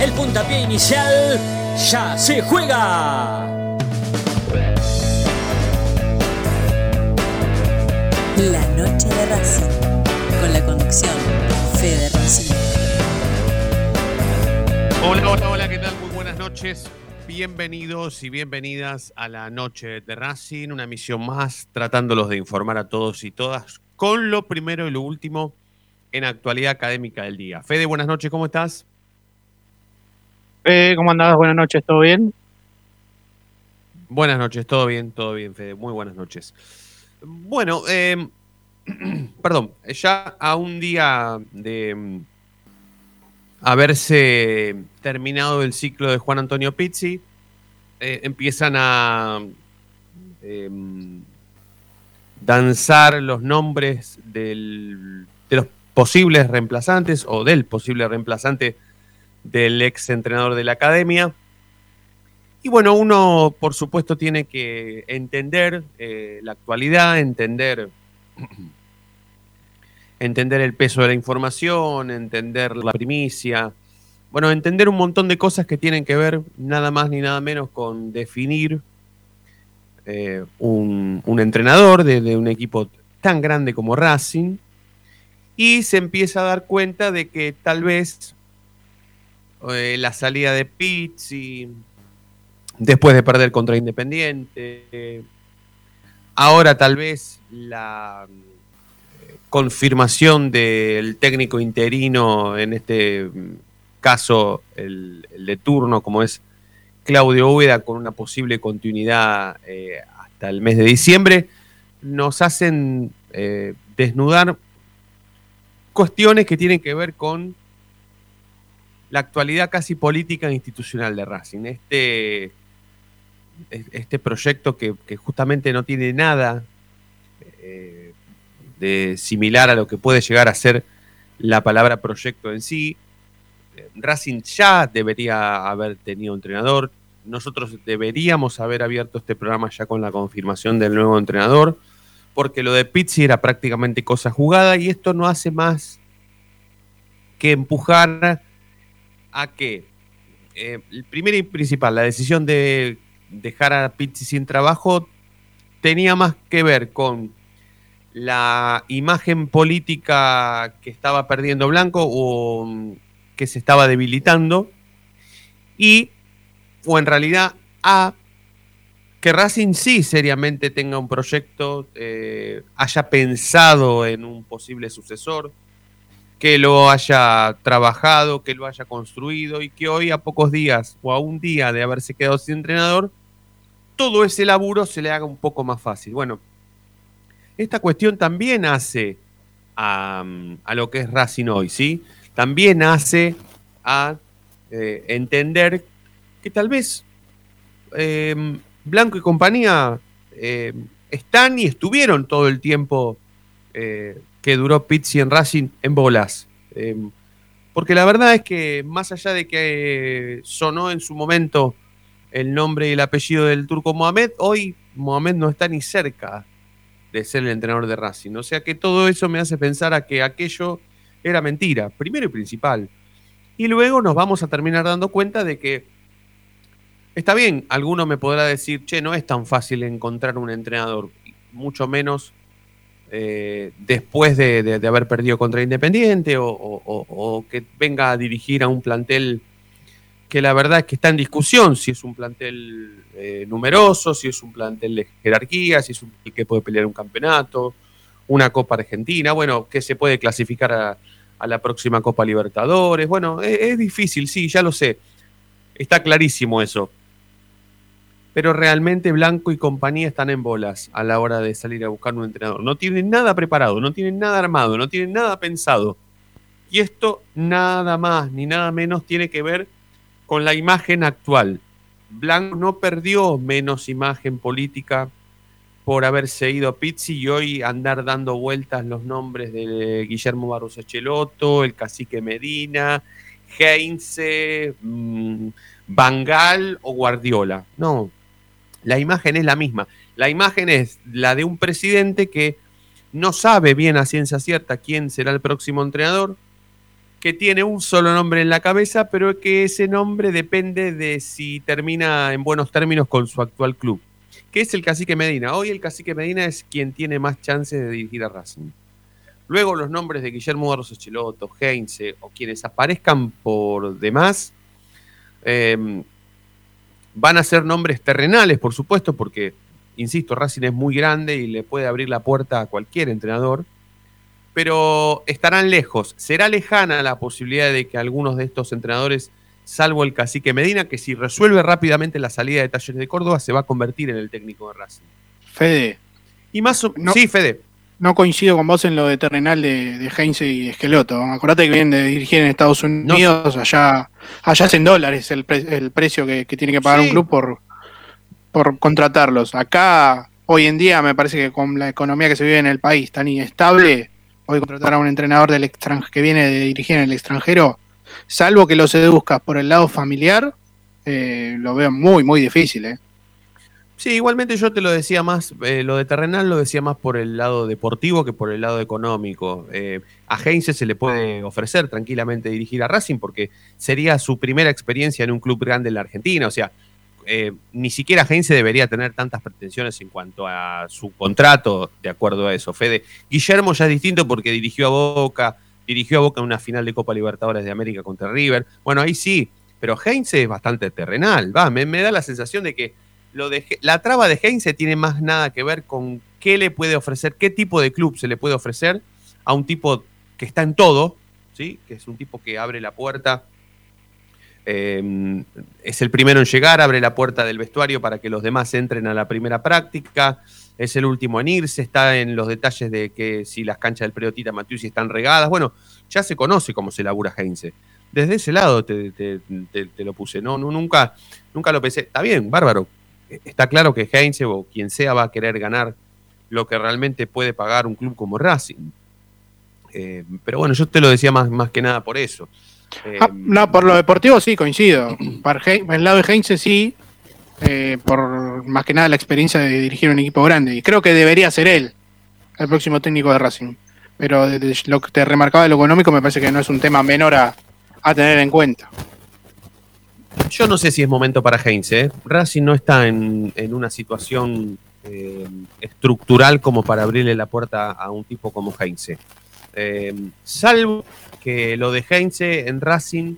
el puntapié inicial ya se juega. La noche de Racing, con la conducción Fede Racing. Hola, hola, hola, ¿qué tal? Muy buenas noches. Bienvenidos y bienvenidas a la noche de Racing, una misión más tratándolos de informar a todos y todas con lo primero y lo último en actualidad académica del día. Fede, buenas noches, ¿cómo estás? ¿Cómo andás? Buenas noches, ¿todo bien? Buenas noches, todo bien, todo bien, Fede, muy buenas noches. Bueno, eh, perdón, ya a un día de mm, haberse terminado el ciclo de Juan Antonio Pizzi, eh, empiezan a eh, danzar los nombres de los posibles reemplazantes o del posible reemplazante del ex entrenador de la academia. Y bueno, uno por supuesto tiene que entender eh, la actualidad, entender, entender el peso de la información, entender la primicia, bueno, entender un montón de cosas que tienen que ver nada más ni nada menos con definir eh, un, entrenador de, de un equipo tan grande como Racing y se empieza a dar cuenta de que tal vez eh, la salida de Pizzi, después de perder contra Independiente. Ahora tal vez la eh, confirmación del técnico interino, en este mm, caso el, de turno, como es Claudio Úbeda, con una posible continuidad eh, hasta el mes de diciembre, nos hacen desnudar cuestiones que tienen que ver con la actualidad casi política e institucional de Racing. Este, este proyecto que, justamente no tiene nada eh, de similar a lo que puede llegar a ser la palabra proyecto en sí. Racing ya debería haber tenido entrenador. Nosotros deberíamos haber abierto este programa ya con la confirmación del nuevo entrenador, porque lo de Pizzi era prácticamente cosa jugada y esto no hace más que empujar a que, eh, primero y principal, la decisión de dejar a Pizzi sin trabajo tenía más que ver con la imagen política que estaba perdiendo Blanco o mm, que se estaba debilitando y, o en realidad, a que Racing sí seriamente tenga un proyecto, eh, haya pensado en un posible sucesor, que lo haya trabajado, que lo haya construido y que hoy a pocos días o a un día de haberse quedado sin entrenador, todo ese laburo se le haga un poco más fácil. Bueno, esta cuestión también hace a, lo que es Racing hoy, ¿sí? También hace a eh, entender que tal vez eh, Blanco y compañía eh, están y estuvieron todo el tiempo eh, que duró Pizzi en Racing en bolas. Eh, porque la verdad es que más allá de que sonó en su momento el nombre y el apellido del turco Mohamed, hoy Mohamed no está ni cerca de ser el entrenador de Racing. O sea que todo eso me hace pensar a que aquello era mentira, primero y principal. Y luego nos vamos a terminar dando cuenta de que está bien, alguno me podrá decir, che, no es tan fácil encontrar un entrenador, mucho menos eh, después de, haber perdido contra Independiente o, que venga a dirigir a un plantel que la verdad es que está en discusión si es un plantel eh, numeroso, si es un plantel de jerarquía, si es un que puede pelear un campeonato, una Copa Argentina, bueno, que se puede clasificar a, la próxima Copa Libertadores. Bueno, es, es difícil, sí, ya lo sé. Está clarísimo eso. Pero realmente Blanco y compañía están en bolas a la hora de salir a buscar un entrenador. No tienen nada preparado, no tienen nada armado, no tienen nada pensado. Y esto nada más ni nada menos tiene que ver con la imagen actual. Blanco no perdió menos imagen política por haberse ido a Pizzi y hoy andar dando vueltas los nombres de Guillermo Barros Echeloto, el cacique Medina, Heinze, mm, Bangal o Guardiola. No, la imagen es la misma. La imagen es la de un presidente que no sabe bien a ciencia cierta quién será el próximo entrenador, que tiene un solo nombre en la cabeza, pero que ese nombre depende de si termina en buenos términos con su actual club que es el cacique Medina. Hoy el cacique Medina es quien tiene más chances de dirigir a Racing. Luego los nombres de Guillermo Barros Echeloto, Heinze o quienes aparezcan por demás em, van a ser nombres terrenales, por supuesto, porque, insisto, Racing es muy grande y le puede abrir la puerta a cualquier entrenador, pero estarán lejos. Será lejana la posibilidad de que algunos de estos entrenadores salvo el cacique Medina, que si resuelve rápidamente la salida de Talleres de Córdoba, se va a convertir en el técnico de Racing. Fede. Y más sí, Fede. No coincido con vos en lo de terrenal de, de Heinze y Esqueloto. Acordate que vienen de dirigir en Estados Unidos, allá, allá es en dólares el, el precio que, tiene que pagar un club por, por contratarlos. Acá, hoy en día, me parece que con la economía que se vive en el país tan inestable, hoy contratar a un entrenador del que viene de dirigir en el extranjero salvo que lo seduzcas por el lado familiar, eh, lo veo muy, muy difícil. ¿eh? Sí, igualmente yo te lo decía más, eh, lo de terrenal lo decía más por el lado deportivo que por el lado económico. a Heinze se le puede ofrecer tranquilamente dirigir a Racing porque sería su primera experiencia en un club grande en la Argentina. O sea, ni siquiera Heinze debería tener tantas pretensiones en cuanto a su contrato, de acuerdo a eso. Fede, Guillermo ya es distinto porque dirigió a Boca, dirigió a Boca en una final de Copa Libertadores de América contra River. Bueno, ahí sí, pero Heinze es bastante terrenal, va, me, da la sensación de que lo de, la traba de Heinze tiene más nada que ver con qué le puede ofrecer, qué tipo de club se le puede ofrecer a un tipo que está en todo, ¿sí? que es un tipo que abre la puerta, em, es el primero en llegar, abre la puerta del vestuario para que los demás entren a la primera práctica, es el último en irse, está en los detalles de que si las canchas del Periotita Matiusi están regadas, bueno, ya se conoce cómo se labura Heinze. Desde ese lado te, lo puse, ¿no? Nunca, nunca lo pensé. Está bien, bárbaro. Está claro que Heinze o quien sea va a querer ganar lo que realmente puede pagar un club como Racing. Eh, pero bueno, yo te lo decía más, más que nada por eso. Ah, no, por lo deportivo sí, coincido. Para el lado de Heinze sí, eh, por más que nada la experiencia de dirigir un equipo grande. Y creo que debería ser él el próximo técnico de Racing. Pero lo que te remarcaba de lo económico me parece que no es un tema menor a, tener en cuenta. Yo no sé si es momento para Heinz. ¿eh? Racing no está en, una situación eh, estructural como para abrirle la puerta a un tipo como Heinz. salvo que lo de Heinz en Racing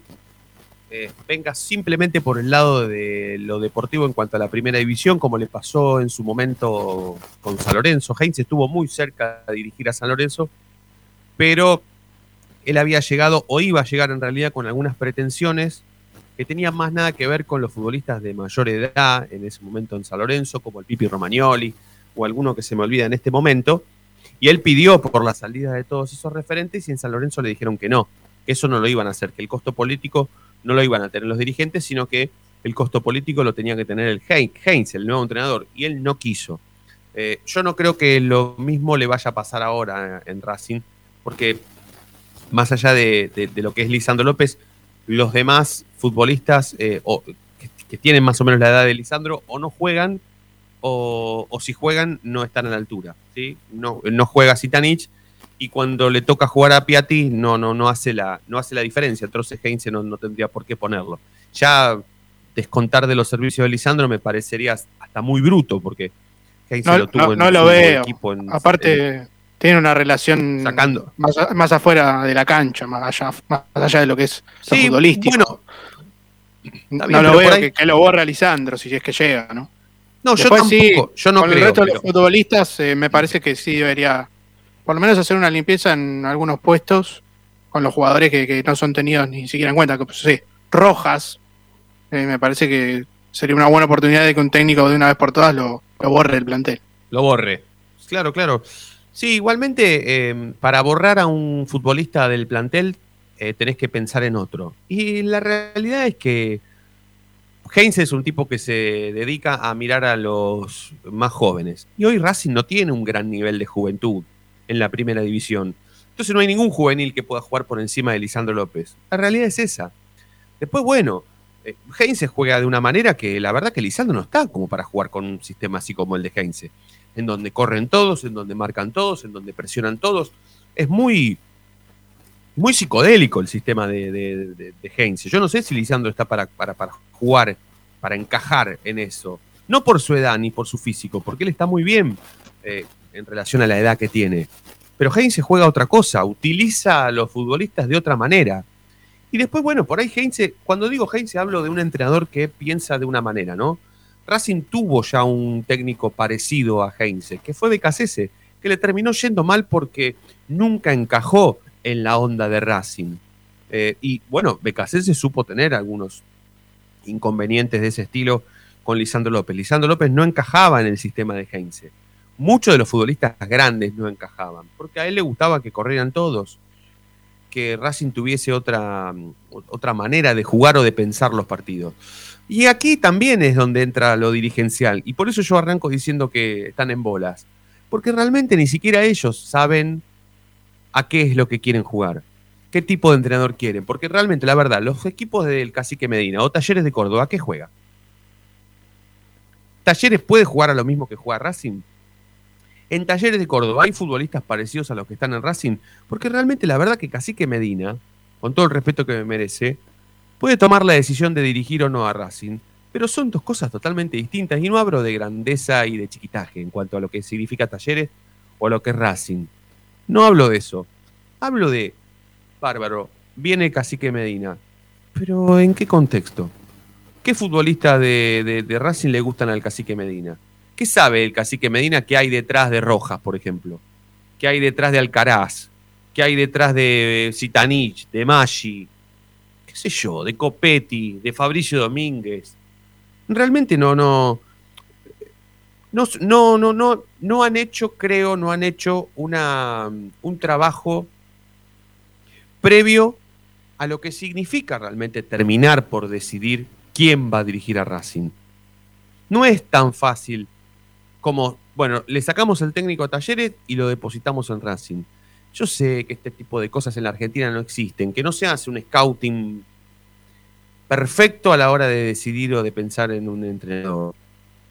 eh, venga simplemente por el lado de lo deportivo en cuanto a la primera división, como le pasó en su momento con San Lorenzo. Heinz estuvo muy cerca de dirigir a San Lorenzo, pero él había llegado o iba a llegar en realidad con algunas pretensiones que tenían más nada que ver con los futbolistas de mayor edad en ese momento en San Lorenzo, como el Pipi Romagnoli o alguno que se me olvida en este momento. Y él pidió por la salida de todos esos referentes y en San Lorenzo le dijeron que no, que eso no lo iban a hacer, que el costo político no lo iban a tener los dirigentes, sino que el costo político lo tenía que tener el Heinz, el nuevo entrenador, y él no quiso. Eh, yo no creo que lo mismo le vaya a pasar ahora en Racing, porque más allá de, lo que es Lisandro López, los demás futbolistas eh, que, tienen más o menos la edad de Lisandro o no juegan o, si juegan no están a la altura. ¿sí? No, no juega Sitanich y cuando le toca jugar a Piatti no, no, no, hace, la, no hace la diferencia. Entonces Heinze no, no tendría por qué ponerlo. Ya descontar de los servicios de Lisandro me parecería hasta muy bruto porque Heinze lo tuvo en lo veo. equipo. Aparte, tiene una relación sacando. Más, afuera de la cancha, más allá, más allá de lo que es sí, futbolístico. Bueno, no lo veo que, lo borra Lisandro si es que llega, ¿no? No, yo tampoco. yo no con creo, el resto de los futbolistas eh, me parece que sí debería por lo menos hacer una limpieza en algunos puestos con los jugadores que, no son tenidos ni siquiera en cuenta. Pues, sí, Rojas, eh, me parece que sería una buena oportunidad de que un técnico de una vez por todas lo, borre el plantel. Lo borre. Claro, claro. Sí, igualmente, eh, para borrar a un futbolista del plantel, eh, tenés que pensar en otro. Y la realidad es que Heinz es un tipo que se dedica a mirar a los más jóvenes. Y hoy Racing no tiene un gran nivel de juventud en la primera división. Entonces no hay ningún juvenil que pueda jugar por encima de Lisandro López. La realidad es esa. Después, bueno, eh, Heinze juega de una manera que la verdad que Lisandro no está como para jugar con un sistema así como el de Heinze, en donde corren todos, en donde marcan todos, en donde presionan todos. Es muy, muy psicodélico el sistema de, de, Heinze. Yo no sé si Lisandro está para, para, jugar, para encajar en eso. No por su edad ni por su físico, porque él está muy bien eh, en relación a la edad que tiene. Pero Heinze juega otra cosa, utiliza a los futbolistas de otra manera. Y después, bueno, por ahí Heinze, cuando digo Heinze hablo de un entrenador que piensa de una manera, ¿no? Racing tuvo ya un técnico parecido a Heinze, que fue Becasese, que le terminó yendo mal porque nunca encajó en la onda de Racing. Eh, y bueno, Becasese supo tener algunos inconvenientes de ese estilo con Lisandro López. Lisandro López no encajaba en el sistema de Heinze. Muchos de los futbolistas grandes no encajaban, porque a él le gustaba que corrieran todos que Racing tuviese otra, otra manera de jugar o de pensar los partidos. Y aquí también es donde entra lo dirigencial. Y por eso yo arranco diciendo que están en bolas. Porque realmente ni siquiera ellos saben a qué es lo que quieren jugar. ¿Qué tipo de entrenador quieren? Porque realmente, la verdad, los equipos del Cacique Medina o Talleres de Córdoba, ¿qué juega? ¿Talleres puede jugar a lo mismo que juega Racing? En Talleres de Córdoba hay futbolistas parecidos a los que están en Racing, porque realmente la verdad que Cacique Medina, con todo el respeto que me merece, puede tomar la decisión de dirigir o no a Racing, pero son dos cosas totalmente distintas y no hablo de grandeza y de chiquitaje en cuanto a lo que significa Talleres o lo que es Racing. No hablo de eso. Hablo de, bárbaro, viene Cacique Medina, pero ¿en qué contexto? ¿Qué futbolista de, de Racing le gustan al Cacique Medina? ¿Qué sabe el cacique Medina que hay detrás de Rojas, por ejemplo? ¿Qué hay detrás de Alcaraz? ¿Qué hay detrás de Zitanich, de Maggi? ¿Qué sé yo? De Copetti, de Fabricio Domínguez. Realmente no, no. No, no, no, no, no han hecho, creo, no han hecho una, un trabajo previo a lo que significa realmente terminar por decidir quién va a dirigir a Racing. No es tan fácil como, bueno, le sacamos el técnico a Talleres y lo depositamos en Racing. Yo sé que este tipo de cosas en la Argentina no existen, que no se hace un scouting perfecto a la hora de decidir o de pensar en un entrenador.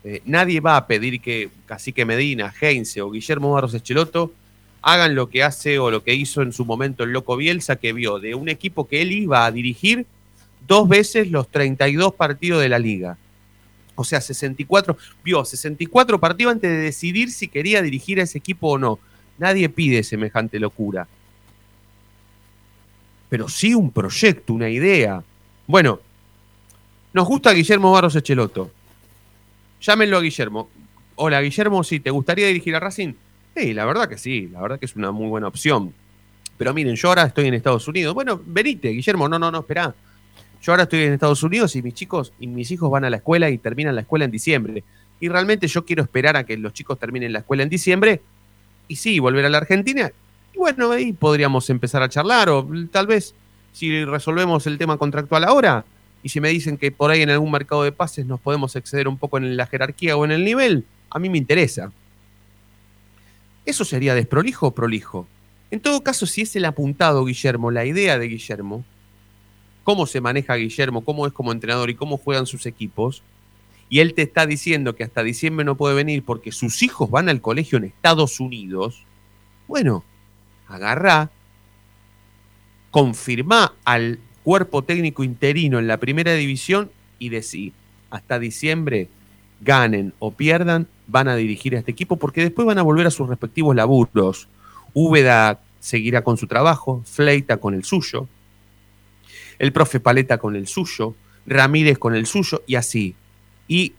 Eh, nadie va a pedir que Cacique Medina, Heinze o Guillermo Barros Echeloto hagan lo que hace o lo que hizo en su momento el Loco Bielsa, que vio de un equipo que él iba a dirigir dos veces los 32 partidos de la liga o sea, 64, vio 64 partidos antes de decidir si quería dirigir a ese equipo o no. Nadie pide semejante locura. Pero sí un proyecto, una idea. Bueno, nos gusta Guillermo Barros Echeloto. Llámenlo a Guillermo. Hola, Guillermo, sí, ¿te gustaría dirigir a Racing? Sí, la verdad que sí, la verdad que es una muy buena opción. Pero miren, yo ahora estoy en Estados Unidos. Bueno, venite, Guillermo, no, no, no, espera. Yo ahora estoy en Estados Unidos y mis chicos y mis hijos van a la escuela y terminan la escuela en diciembre. Y realmente yo quiero esperar a que los chicos terminen la escuela en diciembre y sí, volver a la Argentina. Y bueno, ahí podríamos empezar a charlar o tal vez si resolvemos el tema contractual ahora y si me dicen que por ahí en algún mercado de pases nos podemos exceder un poco en la jerarquía o en el nivel, a mí me interesa. ¿Eso sería desprolijo o prolijo? En todo caso, si es el apuntado Guillermo, la idea de Guillermo, cómo se maneja Guillermo, cómo es como entrenador y cómo juegan sus equipos, y él te está diciendo que hasta diciembre no puede venir porque sus hijos van al colegio en Estados Unidos, bueno, agarrá, confirmá al cuerpo técnico interino en la primera división y decí, hasta diciembre, ganen o pierdan, van a dirigir a este equipo porque después van a volver a sus respectivos laburos. Úbeda seguirá con su trabajo, Fleita con el suyo, el profe Paleta con el suyo, Ramírez con el suyo y así. Y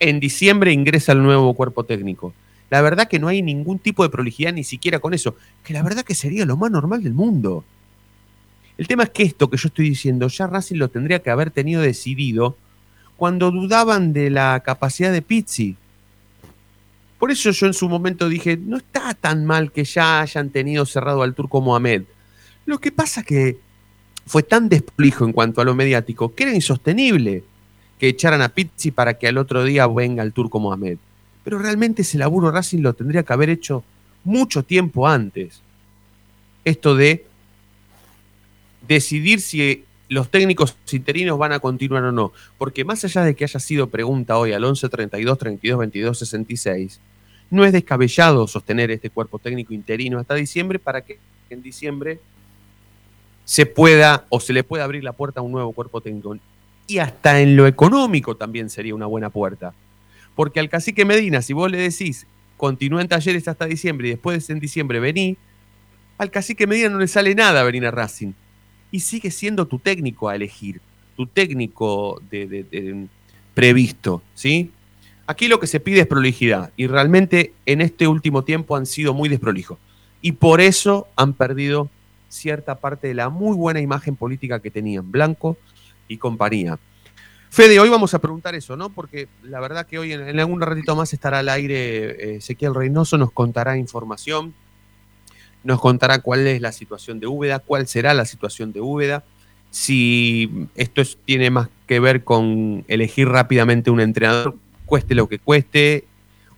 en diciembre ingresa el nuevo cuerpo técnico. La verdad que no hay ningún tipo de prolijidad ni siquiera con eso, que la verdad que sería lo más normal del mundo. El tema es que esto que yo estoy diciendo, ya Racing lo tendría que haber tenido decidido cuando dudaban de la capacidad de Pizzi. Por eso yo en su momento dije, no está tan mal que ya hayan tenido cerrado al turco Mohamed. Lo que pasa que fue tan desplijo en cuanto a lo mediático que era insostenible. que echaran a Pizzi para que al otro día venga el turco Mohamed. Pero realmente ese laburo Racing lo tendría que haber hecho mucho tiempo antes. Esto de decidir si los técnicos interinos van a continuar o no. Porque más allá de que haya sido pregunta hoy al 11 32 32 22 66, no es descabellado sostener este cuerpo técnico interino hasta diciembre para que en diciembre se pueda o se le pueda abrir la puerta a un nuevo cuerpo técnico. Y hasta en lo económico también sería una buena puerta. Porque al cacique Medina, si vos le decís, continúa en talleres hasta diciembre y después en diciembre vení, al cacique Medina no le sale nada venir a Racing. Y sigue siendo tu técnico a elegir, tu técnico de, previsto, ¿sí? Aquí lo que se pide es prolijidad y realmente en este último tiempo han sido muy desprolijos. Y por eso han perdido cierta parte de la muy buena imagen política que tenían Blanco y compañía. Fede, hoy vamos a preguntar eso, ¿no? Porque la verdad que hoy en, algún ratito más estará al aire eh, Ezequiel Reynoso, nos contará información, nos contará cuál es la situación de Úbeda, cuál será la situación de Úbeda, si esto tiene más que ver con elegir rápidamente un entrenador, cueste lo que cueste,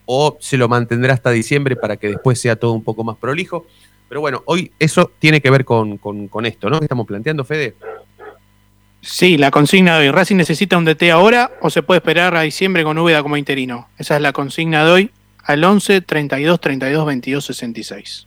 o se lo mantendrá hasta diciembre para que después sea todo un poco más prolijo. Pero bueno, hoy eso tiene que ver con, esto, ¿no? ¿Qué estamos planteando, Fede? Sí, la consigna de hoy. ¿Racing necesita un DT ahora o se puede esperar a diciembre con Úbeda como interino? Esa es la consigna de hoy al 11 32 32 22 66.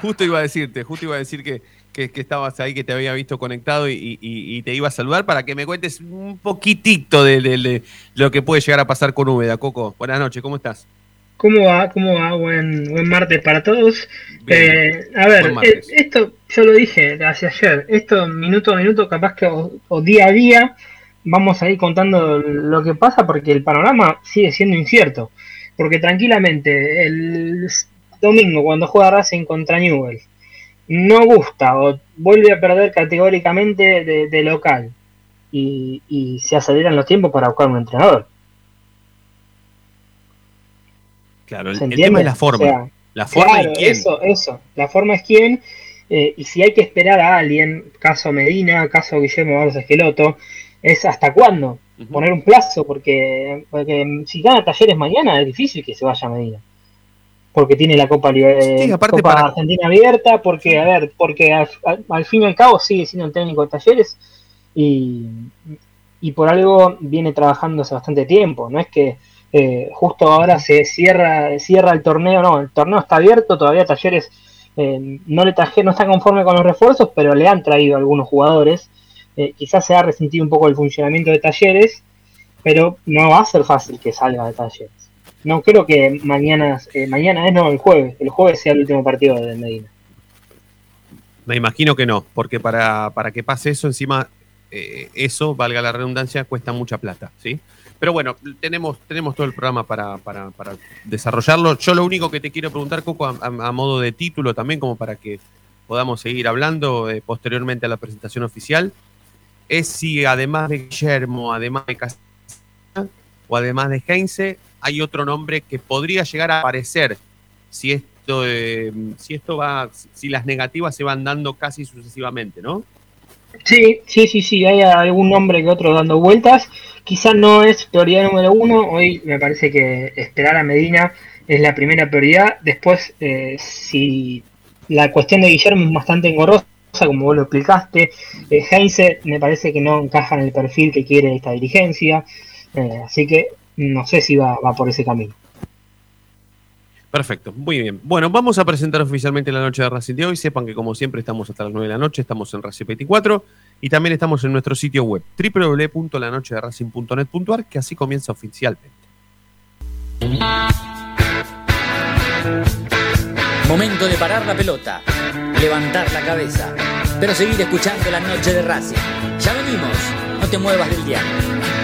justo iba a decirte, justo iba a decir que, que, estabas ahí, que te había visto conectado y, te iba a saludar para que me cuentes un poquitito de, lo que puede llegar a pasar con Úbeda. Coco, buenas noches, ¿cómo estás? ¿Cómo va? ¿Cómo va? Buen, buen martes para todos. Eh, a ver, eh, esto yo lo dije hace ayer, esto minuto a minuto, capaz que o, día a día, vamos a ir contando lo que pasa porque el panorama sigue siendo incierto. Porque tranquilamente, el domingo cuando juega Racing contra Newell, no gusta o vuelve a perder categóricamente de, local y, y, se aceleran los tiempos para buscar un entrenador. Claro, el, tema es la forma. la forma es quién. Eso, eso. La forma es quién. Eh, y si hay que esperar a alguien, caso Medina, caso Guillermo Barros Esqueloto, es hasta cuándo. Poner un plazo, porque, porque si gana talleres mañana es difícil que se vaya a Medina porque tiene la Copa, eh, Argentina abierta, porque, a ver, porque al, fin y al cabo sigue siendo un técnico de talleres y, y, por algo viene trabajando hace bastante tiempo, no es que eh, justo ahora se cierra, cierra el torneo, no, el torneo está abierto, todavía talleres eh, no le traje, no está conforme con los refuerzos, pero le han traído algunos jugadores, quizás se ha resentido un poco el funcionamiento de talleres, pero no va a ser fácil que salga de talleres. No creo que mañana, eh, mañana es no, el jueves, el jueves sea el último partido de Medina. Me imagino que no, porque para, para que pase eso, encima, eh, eso, valga la redundancia, cuesta mucha plata, ¿sí? Pero bueno, tenemos, tenemos todo el programa para, para, desarrollarlo. Yo lo único que te quiero preguntar, Coco, a, modo de título también, como para que podamos seguir hablando eh, posteriormente a la presentación oficial, es si además de Guillermo, además de Casilla o además de Heinze, hay otro nombre que podría llegar a aparecer si esto, eh, si esto va, si las negativas se van dando casi sucesivamente, ¿no? Sí, sí, sí, sí, hay algún nombre que otro dando vueltas. Quizás no es prioridad número uno. Hoy me parece que esperar a Medina es la primera prioridad. Después, eh, si la cuestión de Guillermo es bastante engorrosa, como vos lo explicaste, eh, Heinze me parece que no encaja en el perfil que quiere esta dirigencia. Eh, así que no sé si va, por ese camino. Perfecto, muy bien. Bueno, vamos a presentar oficialmente la noche de Racing de hoy. Sepan que como siempre estamos hasta las 9 de la noche, estamos en Racing 24 y también estamos en nuestro sitio web www.lanochederacing.net.ar que así comienza oficialmente. Momento de parar la pelota, levantar la cabeza, pero seguir escuchando la noche de Racing. Ya venimos, no te muevas del diario.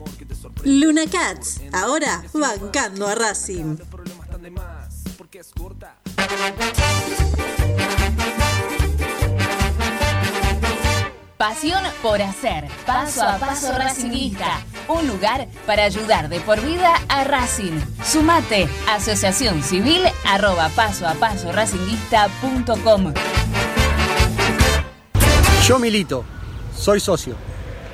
Luna Cats, ahora bancando a Racing. Pasión por hacer, paso a paso Racingista, un lugar para ayudar de por vida a Racing. Sumate, asociación civil arroba paso a paso Yo milito, soy socio.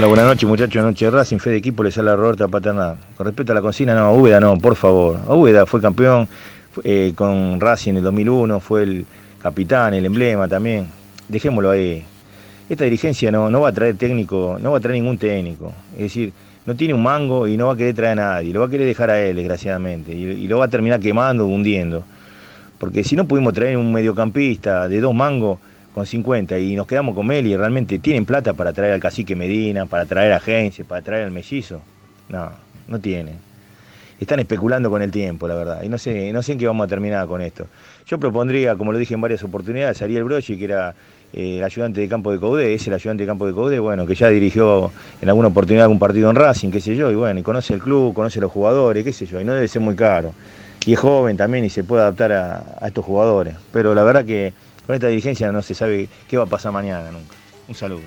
Hola, buenas noches muchachos, noche Racing, fe de equipo, les habla Roberta Paterna. Con respecto a la cocina, no, Úbeda no, por favor. Úbeda fue campeón eh, con Racing en el 2001, fue el capitán, el emblema también. Dejémoslo ahí. Esta dirigencia no, no va a traer técnico, no va a traer ningún técnico. Es decir, no tiene un mango y no va a querer traer a nadie, lo va a querer dejar a él, desgraciadamente, y lo va a terminar quemando, hundiendo. Porque si no pudimos traer un mediocampista de dos mangos, con 50 y nos quedamos con Meli, realmente tienen plata para traer al cacique Medina, para traer a Gense, para traer al mellizo. No, no tienen. Están especulando con el tiempo, la verdad. Y no sé, no sé en qué vamos a terminar con esto. Yo propondría, como lo dije en varias oportunidades, Ariel Brochi, que era eh, el ayudante de campo de Coudé, es el ayudante de campo de Coudé, bueno, que ya dirigió en alguna oportunidad algún partido en Racing, qué sé yo, y bueno, y conoce el club, conoce los jugadores, qué sé yo, y no debe ser muy caro. Y es joven también y se puede adaptar a, a estos jugadores. Pero la verdad que con esta dirigencia no se sabe qué va a pasar mañana nunca. Un saludo.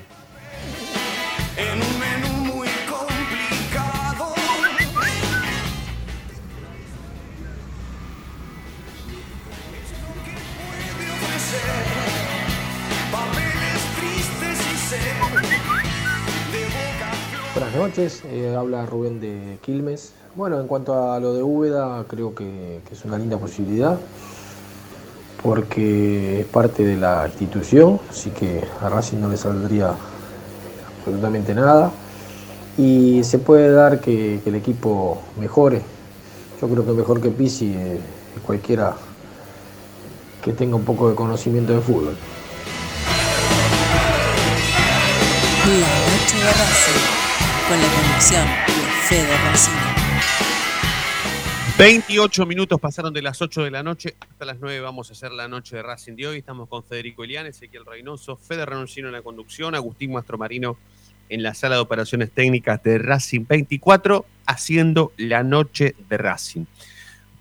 Buenas noches, eh, habla Rubén de Quilmes. Bueno, en cuanto a lo de Úbeda, creo que, que es una linda posibilidad porque es parte de la institución, así que a Racing no le saldría absolutamente nada. Y se puede dar que, el equipo mejore. Yo creo que mejor que Pisi eh, cualquiera que tenga un poco de conocimiento de fútbol. La noche de Racing, con la conducción de Fede. 28 minutos pasaron de las 8 de la noche hasta las 9 vamos a hacer la noche de Racing de hoy. Estamos con Federico Elian, Ezequiel Reynoso, Fede Renoncino en la conducción, Agustín Mastromarino en la sala de operaciones técnicas de Racing 24, haciendo la noche de Racing.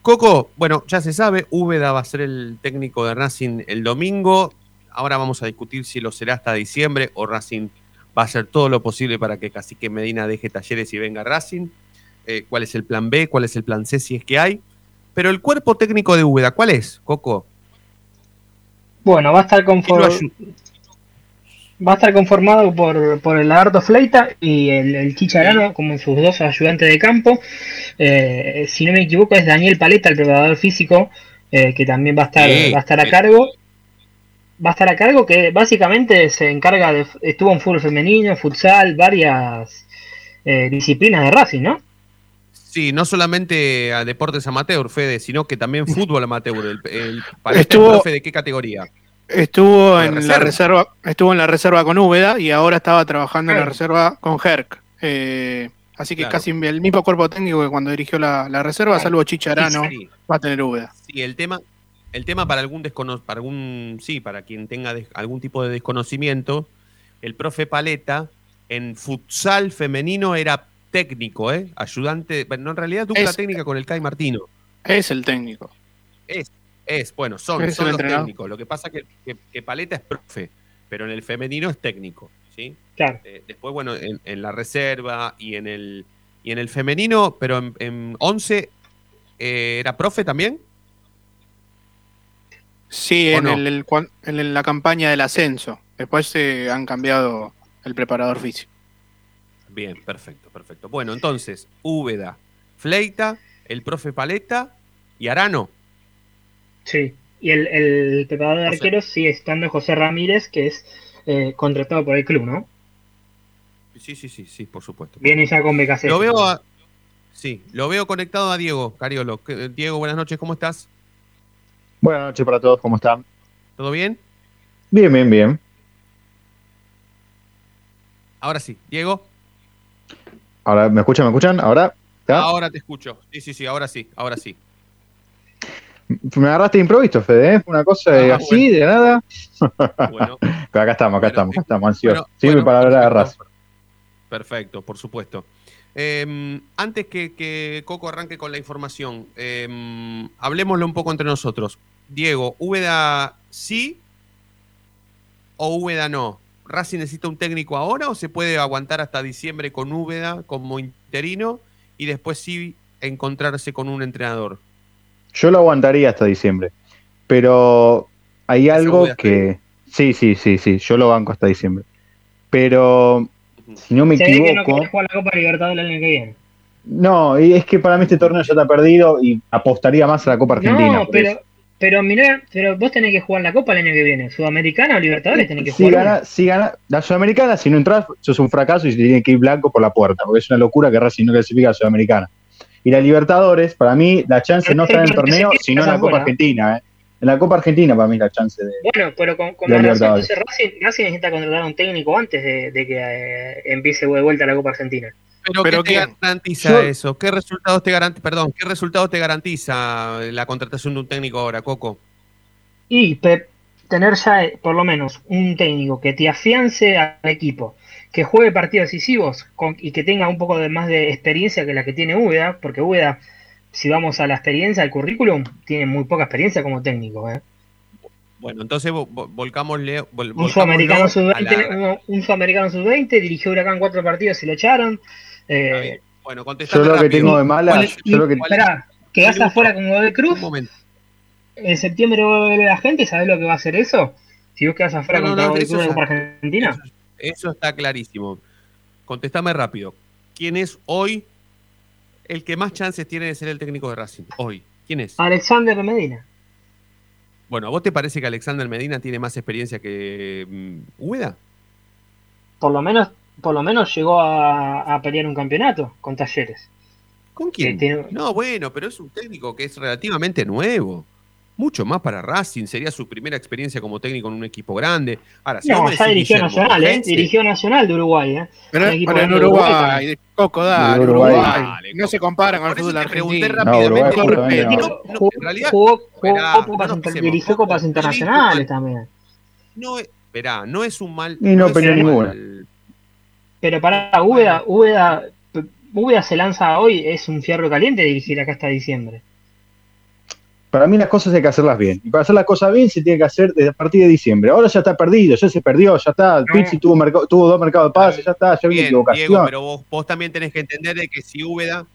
Coco, bueno, ya se sabe, Úbeda va a ser el técnico de Racing el domingo. Ahora vamos a discutir si lo será hasta diciembre o Racing va a hacer todo lo posible para que Cacique Medina deje talleres y venga Racing. Eh, cuál es el plan B, cuál es el plan C si es que hay. Pero el cuerpo técnico de Úbeda, ¿cuál es, Coco? Bueno, va a estar conformado. Va a estar conformado por, por el Lagarto Fleita y el, el Chicharano como sus dos ayudantes de campo. Eh, si no me equivoco, es Daniel Paleta, el preparador físico, eh, que también va a estar, Sí, va a estar a cargo. Va a estar a cargo que básicamente se encarga de. Estuvo en fútbol femenino, futsal, varias eh, disciplinas de Racing, ¿no? Sí, no solamente a deportes amateur, Fede, sino que también fútbol amateur. El, el, el Estuvo- profe de qué categoría? Estuvo en la reserva. estuvo en la reserva con Úbeda y ahora estaba trabajando en la reserva con Herc. Eh, así que Claro. casi el mismo cuerpo técnico que cuando dirigió la, la reserva, Claro. salvo Chicharano, Sí, va a tener Úbeda. Sí, el tema, el tema para algún descono- para algún, sí, para quien tenga algún tipo de desconocimiento, el profe Paleta en futsal femenino era técnico, ¿eh? Ayudante, bueno, en realidad dupla Es- técnica con el Kai Martino. Es el técnico. Es, es, bueno, son, Es son el los entrenador. técnicos. Lo que pasa que, que, que Paleta es profe, pero en el femenino es técnico, ¿sí? Claro. Eh, después, bueno, en, en la reserva y en el y en el femenino, pero en, en 11 eh, era profe también. Sí, ¿O en, no? el- en la campaña del ascenso. Después se han cambiado el preparador físico. Bien, perfecto, perfecto. Bueno, entonces, Úbeda, Fleita, el profe Paleta y Arano. Sí. Y el, el preparador de José. arqueros sigue estando José Ramírez, que es eh, contratado por el club, ¿no? Sí, sí, sí, sí, por supuesto. Viene ya con BKC. Lo veo a- sí, lo veo conectado a Diego Cariolo. Diego, buenas noches, ¿cómo estás? Buenas noches para todos, ¿cómo están? ¿Todo bien? Bien, bien, bien. Ahora sí, Diego. Ahora, ¿me escuchan? ¿Me escuchan? ¿Ahora? Ahora te escucho. Sí, sí, sí, ahora sí, ahora sí. Me agarraste de improviso, Fede, ¿eh? Una cosa Ah, así, de nada. Bueno, acá estamos, acá estamos, acá estamos, ansiosos. Sirve para hablar de perfecto. raza. perfecto, por supuesto. Eh, antes que, que Coco arranque con la información, eh, hablemoslo un poco entre nosotros. Diego, ¿Úbeda sí o Úbeda no? ¿Racing necesita un técnico ahora o se puede aguantar hasta diciembre con Úbeda como interino y después sí encontrarse con un entrenador? Yo lo aguantaría hasta diciembre. Pero hay algo que. Sí, sí, sí, sí. Yo lo banco hasta diciembre. Pero, si no me Se ve que no equivoco. quiere jugar la Copa Libertadores el año que viene. No, y es que para mí este torneo ya está perdido y apostaría más a la Copa Argentina. no, por eso. Pero, mirá, pero vos tenés que jugar la Copa el año que viene. Sudamericana o Libertadores tenés que Si jugar. gana, si gana la Sudamericana, si no entras, sos un fracaso y se tiene que ir blanco por la puerta, porque es una locura que Racing no clasifica a la Sudamericana. Y la Libertadores, para mí, la chance no está en el torneo, sino en la Copa Argentina. ¿eh? En la Copa Argentina para mí la chance de. Bueno, pero con, con razón, entonces Racing, Racing necesita contratar a un técnico antes de, de que eh, empiece de vuelta la Copa Argentina. Pero, Pero ¿qué te garantiza Yo- eso? ¿Qué resultados te garantiza, perdón, qué resultados te garantiza la contratación de un técnico ahora, Coco? Y pe- tener ya eh, por lo menos un técnico que te afiance al equipo, que juegue partidos decisivos con- y que tenga un poco de más de experiencia que la que tiene Úbeda, porque Úbeda, si vamos a la experiencia, al currículum, tiene muy poca experiencia como técnico. ¿eh? Bueno, entonces vo- vo- volcámosle, vol- Un sudamericano volcámoslo a la- sub-20, un, un sudamericano sub-20, dirigió Huracán cuatro partidos y lo echaron. Eh, Bueno, Yo contestame lo que rápido. tengo de mala, ¿Cuál es- yo lo que Esperá, quedás afuera con Godoy Cruz. Un momento. En septiembre vuelve la gente, ¿sabés lo que va a hacer eso? Si vos quedás afuera No, contra no, Godoy Cruz Copa Argentina. Eso está clarísimo. Contestame rápido. ¿Quién es hoy el que más chances tiene de ser el técnico de Racing? Hoy. ¿Quién es? Alexander Medina. Bueno, ¿a vos te parece que Alexander Medina tiene más experiencia que mm, Ueda? Por lo menos, por lo menos llegó a, a pelear un campeonato con Talleres. ¿Con quién? Tiene- No, bueno, pero es un técnico que es relativamente nuevo. Mucho más para Racing. Sería su primera experiencia como técnico en un equipo grande. Ahora, si No, ya dirigió Guillermo Nacional, ¿eh? Dirigió Nacional de Uruguay, ¿eh? Pero, en de Uruguay, también. Coco, dale, Uruguay. Uruguay. Dale, No se compara con el fútbol argentino. No, Uruguay rápidamente. justamente no, no. no, Jugó, en realidad, jugó- jugó esperá, copas no nos inter- pisemos. dirigió copas internacionales también. No, es- esperá, no es un mal. Y no peleó un ninguna. Pero para Úbeda, Úbeda, Úbeda se lanza hoy, es un fierro caliente dirigir acá hasta diciembre. Para mí las cosas hay que hacerlas bien. Y para hacer las cosas bien se tiene que hacer desde a partir de diciembre. Ahora ya está perdido, ya se perdió, ya está. Pizzi tuvo, mercado- tuvo dos mercados de pases, ya está, ya Bien, equivocación. Diego, pero vos, vos también tenés que entender de que si Úbeda,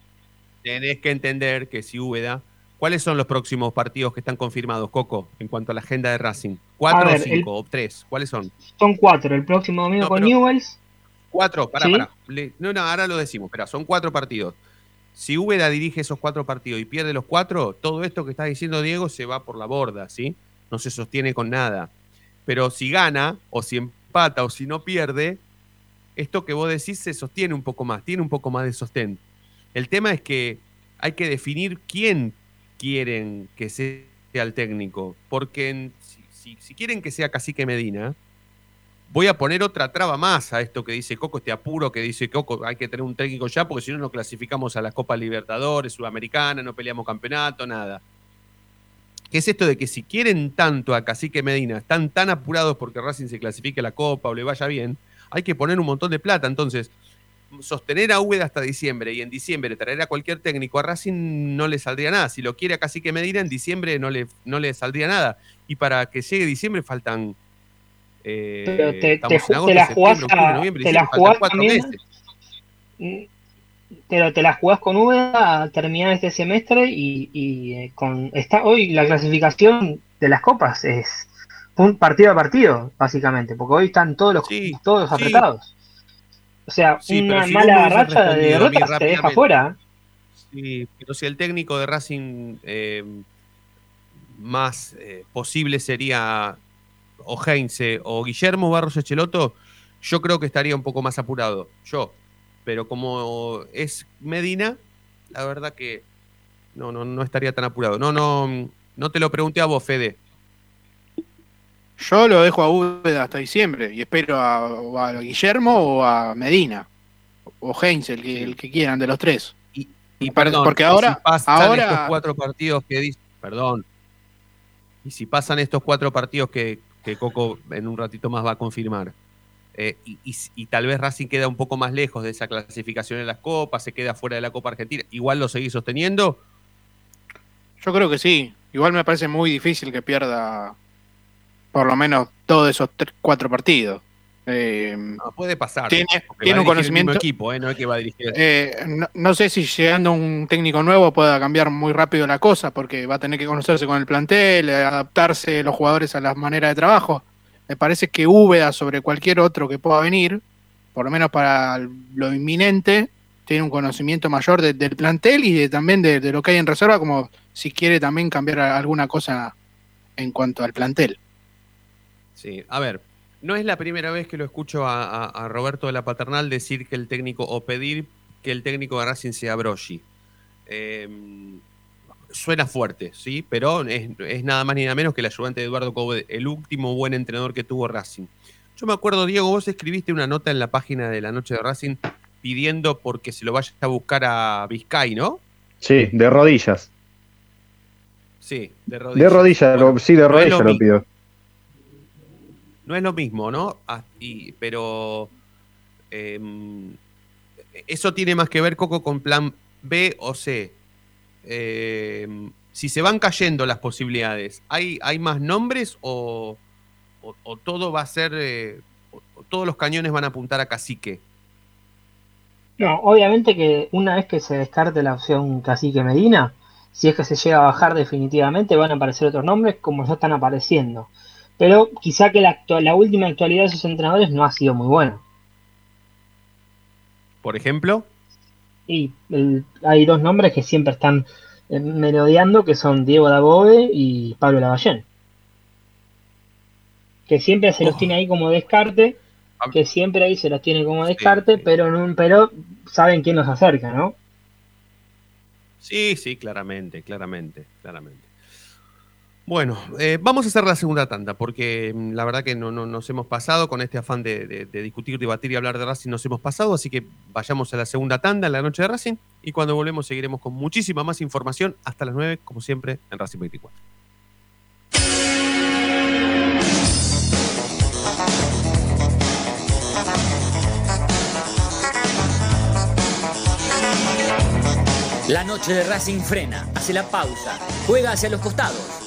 tenés que entender que si Úbeda, ¿cuáles son los próximos partidos que están confirmados, Coco, en cuanto a la agenda de Racing? ¿Cuatro ver, o cinco o tres? ¿Cuáles son? Son cuatro, el próximo domingo No, con pero- Newells. Cuatro, pará, Sí. pará. Le- No, no, ahora lo decimos, espera, son cuatro partidos. Si Úbeda dirige esos cuatro partidos y pierde los cuatro, todo esto que está diciendo Diego se va por la borda, ¿sí? No se sostiene con nada. Pero si gana, o si empata, o si no pierde, esto que vos decís se sostiene un poco más, tiene un poco más de sostén. El tema es que hay que definir quién quieren que sea el técnico. Porque en- si, si- si quieren que sea Cacique Medina, voy a poner otra traba más a esto que dice Coco, este apuro que dice Coco, hay que tener un técnico ya, porque si no nos clasificamos a la Copa Libertadores, Sudamericana, no peleamos campeonato, nada. ¿Qué es esto de que si quieren tanto a Cacique Medina, están tan apurados porque Racing se clasifique a la Copa o le vaya bien, hay que poner un montón de plata. Entonces, sostener a Úbeda hasta diciembre y en diciembre traer a cualquier técnico a Racing no le saldría nada. Si lo quiere a Cacique Medina, en diciembre no le, no le saldría nada. Y para que llegue diciembre faltan. Eh, Pero te, agosto, te la jugás, a- te la jugás también. meses. Mm, Pero te la jugás con Úbeda a terminar este semestre y, y, eh, con está hoy la clasificación de las copas es un partido a partido, básicamente, porque hoy están todos los todos sí. apretados. O sea, Sí, una si mala racha de derrotas te deja fuera. Sí, pero si el técnico de Racing eh, más eh, posible sería o Heinze o Guillermo Barros Echeloto, yo creo que estaría un poco más apurado. Yo. Pero como es Medina, la verdad que no, no, no estaría tan apurado. No, no, no te lo pregunté a vos, Fede. Yo lo dejo a Úbeda hasta diciembre y espero a, o a Guillermo o a Medina o Heinz, el que, el que quieran de los tres. Y perdón, porque y ahora, si pasan ahora estos cuatro partidos que dice, perdón, y si pasan estos cuatro partidos que, que Coco en un ratito más va a confirmar, eh, y, tal vez Racing queda un poco más lejos de esa clasificación en las copas, se queda fuera de la Copa Argentina, igual lo seguís sosteniendo, yo creo que sí. Igual me parece muy difícil que pierda por lo menos todos esos cuatro partidos. Eh, no, puede pasar. Tiene- tiene un el conocimiento- equipo, eh, no es que va a dirigir. Eh, no, no sé si llegando un técnico nuevo pueda cambiar muy rápido la cosa, porque va a tener que conocerse con el plantel, adaptarse los jugadores a las maneras de trabajo. Me parece que Úbeda sobre cualquier otro que pueda venir, por lo menos para lo inminente, tiene un conocimiento mayor de- del plantel y de- también de, de lo que hay en reserva, como si quiere también cambiar alguna cosa en cuanto al plantel. Sí, a ver, no es la primera vez que lo escucho a, a- a Roberto de la Paternal decir que el técnico, o pedir que el técnico de Racing sea Broggi. Eh, suena fuerte, ¿sí? Pero es, es nada más ni nada menos que el ayudante de Eduardo Cobo, el último buen entrenador que tuvo Racing. Yo me acuerdo, Diego, vos escribiste una nota en la página de la noche de Racing pidiendo porque se lo vaya a buscar a Vizcay, ¿no? Sí, de rodillas. Sí, de rodillas. De rodillas, Bueno, lo- sí, de rodillas lo pido. No es lo mismo, ¿no? Ah, pero em, eso tiene más que ver, Coco, con plan B o C. Em, si se van cayendo las posibilidades, ¿hay, hay más nombres o, o- todo va a ser, eh, o todos los cañones van a apuntar a Cacique? No, obviamente que una vez que se descarte la opción Cacique Medina, si es que se llega a bajar definitivamente, van a aparecer otros nombres como ya están apareciendo. Pero quizá que la, la última actualidad de esos entrenadores no ha sido muy buena. Por ejemplo, Y el- hay dos nombres que siempre están eh, merodeando, que son Diego Dagobe y Pablo Lavallén. Que siempre se los tiene ahí como descarte, que siempre ahí se los tiene como descarte, pero, en un, pero saben quién los acerca, ¿no? sí, sí, claramente, claramente, claramente. Bueno, eh, vamos a hacer la segunda tanda, porque mm, la verdad que no, no- nos hemos pasado con este afán de, de- de discutir, debatir y hablar de Racing, nos hemos pasado, así que vayamos a la segunda tanda en la noche de Racing y cuando volvemos seguiremos con muchísima más información hasta las 9, como siempre, en Racing 24. La noche de Racing frena, hace la pausa, juega hacia los costados.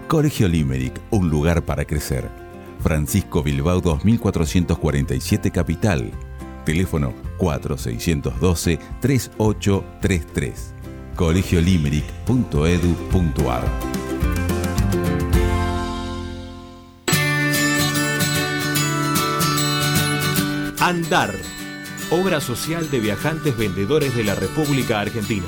Colegio Limerick, un lugar para crecer. Francisco Bilbao 2447 Capital. Teléfono 4612-3833. colegiolimerick.edu.ar Andar, obra social de viajantes vendedores de la República Argentina.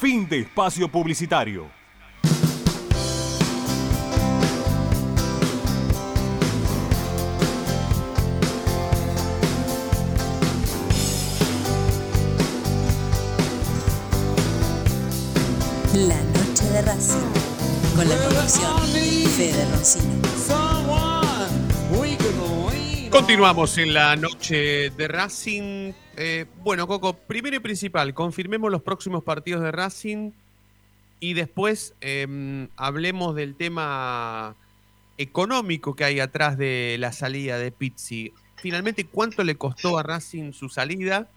Fin de espacio publicitario. La noche de Racing. Con la conducción de Fede Roncino. Continuamos en la noche de Racing. Eh, bueno, Coco, primero y principal, confirmemos los próximos partidos de Racing y después eh, hablemos del tema económico que hay atrás de la salida de Pizzi. Finalmente, ¿cuánto le costó a Racing su salida?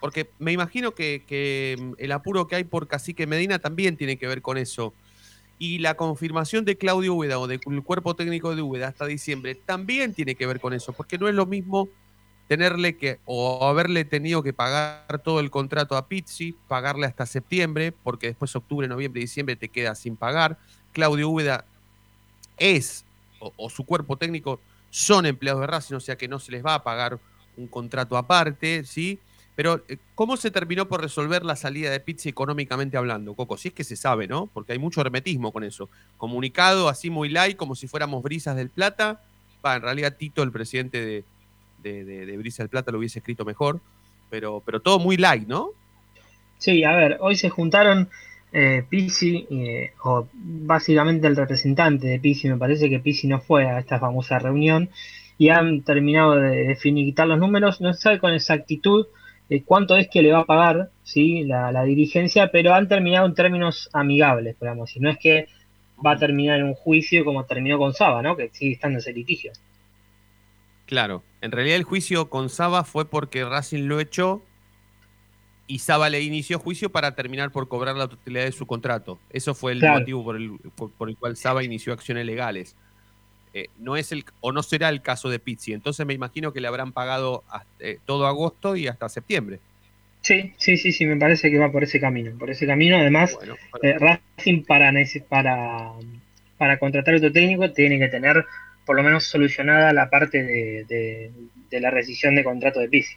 Porque me imagino que, que el apuro que hay por Cacique Medina también tiene que ver con eso. Y la confirmación de Claudio Úbeda o del cuerpo técnico de Úbeda hasta diciembre también tiene que ver con eso, porque no es lo mismo tenerle que o haberle tenido que pagar todo el contrato a Pizzi, pagarle hasta septiembre, porque después octubre, noviembre, diciembre te queda sin pagar. Claudio Úbeda es, o su cuerpo técnico son empleados de Racing, o sea que no se les va a pagar un contrato aparte, ¿sí? Pero, eh, ¿cómo se terminó por resolver la salida de Pizzi económicamente hablando, Coco? Si es que se sabe, ¿no? Porque hay mucho hermetismo con eso. Comunicado así muy light, como si fuéramos Brisas del Plata. Va, en realidad Tito, el presidente de, de, Brisas del Plata, lo hubiese escrito mejor. Pero, pero todo muy light, ¿no? Sí, a ver, hoy se juntaron eh, Pizzi, eh, o básicamente el representante de Pizzi, me parece que Pizzi no fue a esta famosa reunión, y han terminado de, de finiquitar los números. No se sabe con exactitud eh, cuánto es que le va a pagar ¿sí? la, la, dirigencia, pero han terminado en términos amigables, digamos, y no es que va a terminar en un juicio como terminó con Saba, ¿no? que sigue estando ese litigio. Claro, en realidad el juicio con Saba fue porque Racing lo echó y Saba le inició juicio para terminar por cobrar la totalidad de su contrato. Eso fue el claro. motivo por el, por, por el, cual Saba inició acciones legales. Eh, no es el o no será el caso de Pizzi. Entonces me imagino que le habrán pagado hasta, eh, todo agosto y hasta septiembre. Sí, sí, sí, sí, me parece que va por ese camino. Por ese camino, además, bueno, eh, Racing para, para, para contratar otro técnico tiene que tener por lo menos solucionada la parte de, de, de la rescisión de contrato de Pizzi.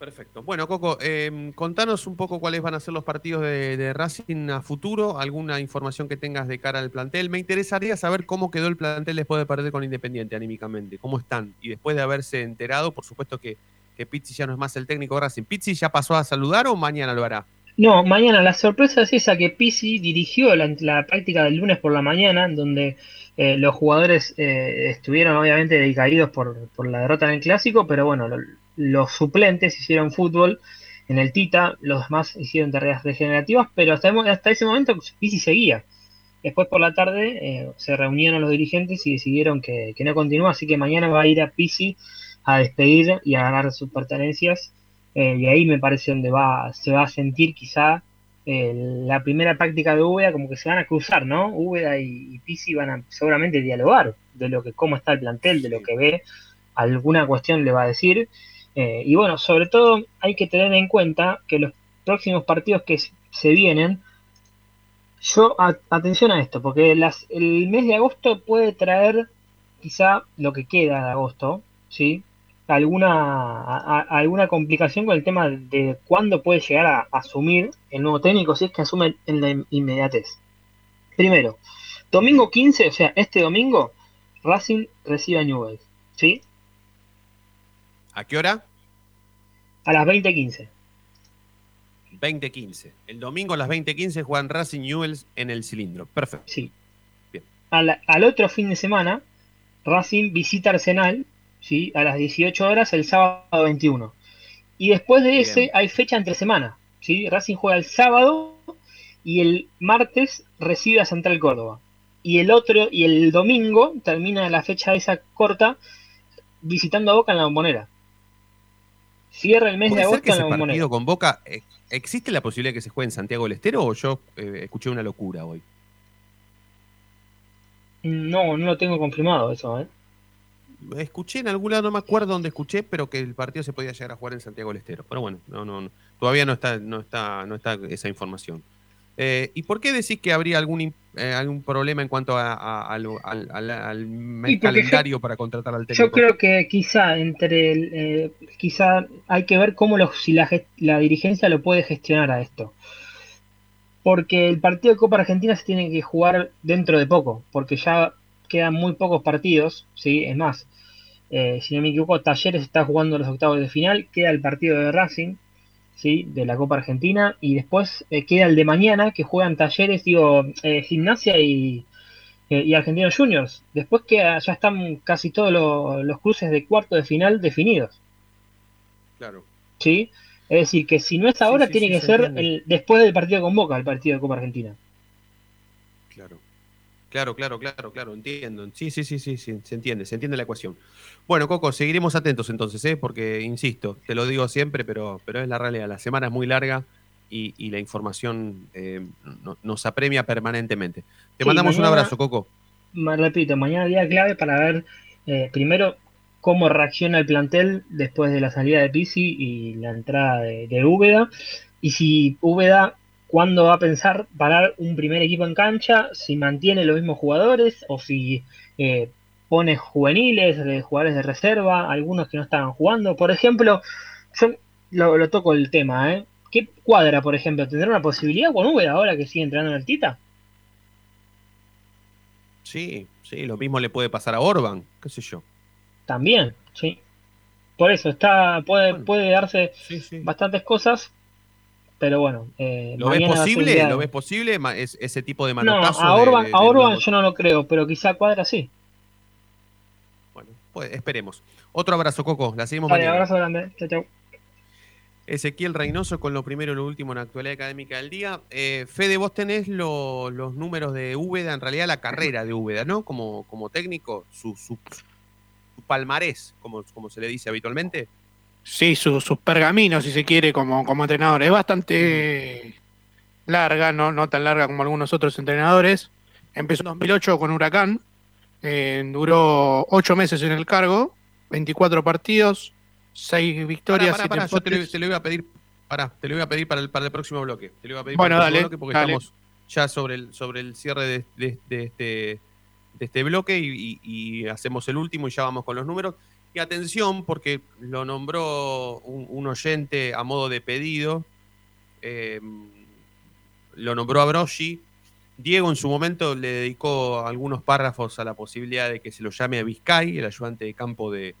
Perfecto. Bueno, Coco, eh, contanos un poco cuáles van a ser los partidos de, de, Racing a futuro, alguna información que tengas de cara al plantel. Me interesaría saber cómo quedó el plantel después de perder con Independiente anímicamente, cómo están. Y después de haberse enterado, por supuesto que, Pizzi ya no es más el técnico de Racing. ¿Pizzi ya pasó a saludar o mañana lo hará? No, mañana. La sorpresa es esa que Pizzi dirigió la, la práctica del lunes por la mañana, donde eh, los jugadores eh, estuvieron obviamente decaídos por, por, la derrota en el clásico, pero bueno, lo, los suplentes hicieron fútbol en el Tita, los demás hicieron tareas regenerativas, pero hasta, hasta ese momento Pizzi seguía. Después por la tarde eh, se reunieron los dirigentes y decidieron que, que, no continúa, así que mañana va a ir a Pizzi a despedir y a ganar sus pertenencias. Eh, y ahí me parece donde va, se va a sentir quizá eh, la primera práctica de Úbeda, como que se van a cruzar, ¿no? Úbeda y, y Pizzi van a seguramente dialogar de lo que cómo está el plantel, de lo que ve, alguna cuestión le va a decir. Eh, y bueno, sobre todo hay que tener en cuenta que los próximos partidos que se vienen, yo, atención a esto, porque las, el mes de agosto puede traer quizá lo que queda de agosto, ¿sí? Alguna, alguna complicación con el tema de cuándo puede llegar a, asumir el nuevo técnico, si es que asume en la inmediatez. Primero, domingo 15, o sea, este domingo, Racing recibe a Newell's, ¿sí? ¿A qué hora? A las 20.15. 20.15. El domingo a las 20.15 juegan Racing Newells en el cilindro. Perfecto. Sí. Bien. Al, al, otro fin de semana, Racing visita Arsenal, ¿sí? A las 18 horas el sábado 21. Y después de Bien. ese hay fecha entre semana, ¿sí? Racing juega el sábado y el martes recibe a Central Córdoba. Y el otro, y el domingo termina la fecha esa corta visitando a Boca en la bombonera. Cierra el mes de agosto que en la bombonera. con Boca, eh, ¿existe la posibilidad de que se juegue en Santiago del Estero o yo eh, escuché una locura hoy? No, no lo tengo confirmado eso, ¿eh? escuché en algún lado, no me acuerdo dónde escuché, pero que el partido se podía llegar a jugar en Santiago del Estero. Pero bueno, no, no, no, todavía no está, no está, no está esa información. Eh, ¿Y por qué decís que habría algún, eh, algún problema en cuanto a, a- al, al- calendario yo- para contratar al técnico? Yo creo que quizá entre el, eh, quizá hay que ver cómo los, si la, la dirigencia lo puede gestionar a esto. Porque el partido de Copa Argentina se tiene que jugar dentro de poco, porque ya quedan muy pocos partidos, ¿sí? Es más, eh, si no me equivoco, Talleres está jugando los octavos de final, queda el partido de Racing, ¿sí? De la Copa Argentina, y después eh, queda el de mañana, que juegan Talleres, digo, eh, Gimnasia y, eh, y Argentinos Juniors. Después que ya están casi todos lo- los cruces de cuarto de final definidos. Claro. ¿Sí? Es decir, que si no es ahora, sí, tiene sí, que se ser el, después del partido con Boca, el partido de Copa Argentina. Claro. Claro, claro, claro, entiendo. Sí, sí, sí, sí, sí, se entiende, se entiende la ecuación. Bueno, Coco, seguiremos atentos entonces, ¿eh? porque, insisto, te lo digo siempre, pero, pero es la realidad. La semana es muy larga y, y la información eh, no- nos apremia permanentemente. Te Sí, mandamos un abrazo, Coco. Me repito, mañana día clave para ver eh, primero cómo reacciona el plantel después de la salida de Pizzi y la entrada de, de Úbeda. Y si Úbeda, ¿cuándo va a pensar parar un primer equipo en cancha? Si mantiene los mismos jugadores o si eh, pone juveniles, eh, jugadores de reserva, algunos que no estaban jugando. Por ejemplo, yo lo, lo toco el tema, ¿eh? ¿Qué cuadra, por ejemplo? ¿Tendrá una posibilidad con Úbeda ahora que sigue entrenando en el Tita? Sí, sí, lo mismo le puede pasar a Orban, qué sé yo. También, sí. Por eso, está, puede, puede darse bastantes cosas, pero bueno. eh, ¿Lo ves posible? ¿Lo ves posible? Es- ese tipo de No, manotazo. a Orban, de- a de Orban nuevo- yo no lo creo, pero quizá Cuadra sí. Pues esperemos. Otro abrazo, Coco. La seguimos Vale, mañana. abrazo grande. Chau, chau. Ezequiel Reynoso con lo primero y lo último en la actualidad académica del día. Eh, Fede, vos tenés lo- los números de Úbeda, en realidad la carrera de Úbeda, ¿no? Como, como técnico, su, su, su palmarés, como, como se le dice habitualmente. Sí, su- sus pergaminos, si se quiere, como, como entrenador. Es bastante larga, no, no tan larga como algunos otros entrenadores. Empezó en 2008 con Huracán, eh, duró ocho meses en el cargo, 24 partidos, 6 victorias, Pará, pará, yo te lo, empates. te lo iba a pedir, pará, te lo iba a pedir para el, para el próximo bloque. Te lo iba a pedir Bueno, para el dale, bloque porque dale. estamos ya sobre el, sobre el cierre de, de- de este, de este bloque y, y- y hacemos el último y ya vamos con los números. Y atención, porque lo nombró un, oyente a modo de pedido, eh, lo nombró a Broggi. Diego en su momento le dedicó algunos párrafos a la posibilidad de que se lo llame a Vizcay, el ayudante de campo de,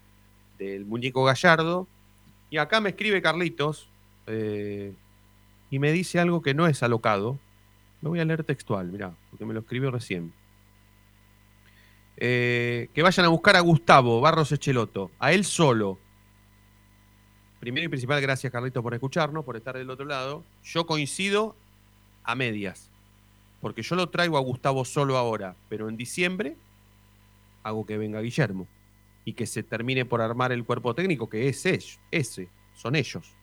del muñeco Gallardo. Y acá me escribe Carlitos eh, y me dice algo que no es alocado. Lo voy a leer textual, mirá, porque me lo escribió recién. Eh, que vayan a buscar a Gustavo Barros Echeloto, a él solo. Primero y principal, gracias Carlitos por escucharnos, por estar del otro lado. Yo coincido a medias, porque yo lo traigo a Gustavo solo ahora, pero en diciembre hago que venga Guillermo y que se termine por armar el cuerpo técnico, que es ese, ese, son ellos.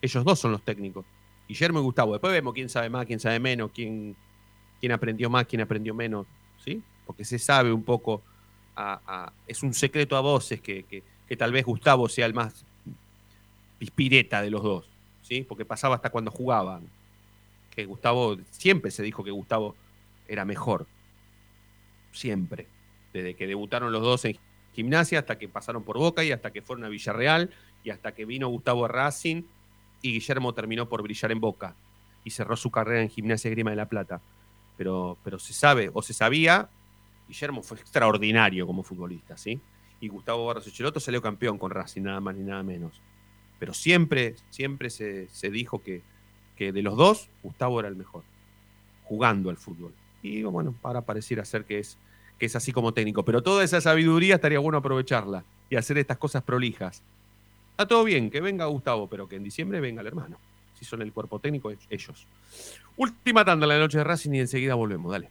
Ellos dos son los técnicos. Guillermo y Gustavo. Después vemos quién sabe más, quién sabe menos, quién, quién aprendió más, quién aprendió menos, ¿sí? Porque se sabe un poco, a- es un secreto a voces que, que- que tal vez Gustavo sea el más pispireta de los dos, ¿sí? Porque pasaba hasta cuando jugaban. Que Gustavo, siempre se dijo que Gustavo era mejor. Siempre. Desde que debutaron los dos en gimnasia hasta que pasaron por Boca y hasta que fueron a Villarreal y hasta que vino Gustavo Racing y Guillermo terminó por brillar en Boca y cerró su carrera en Gimnasia Grima de la Plata. Pero, pero se sabe o se sabía, Guillermo fue extraordinario como futbolista, ¿sí? Y Gustavo Barros Echeloto salió campeón con Racing, nada más ni nada menos. Pero siempre, siempre se, se dijo que, que de los dos, Gustavo era el mejor, jugando al fútbol. Y bueno, ahora pareciera ser que es, que es así como técnico. Pero toda esa sabiduría estaría bueno aprovecharla y hacer estas cosas prolijas. Está todo bien, que venga Gustavo, pero que en diciembre venga el hermano. Si son el cuerpo técnico, ellos. Última tanda en la noche de Racing y enseguida volvemos. Dale.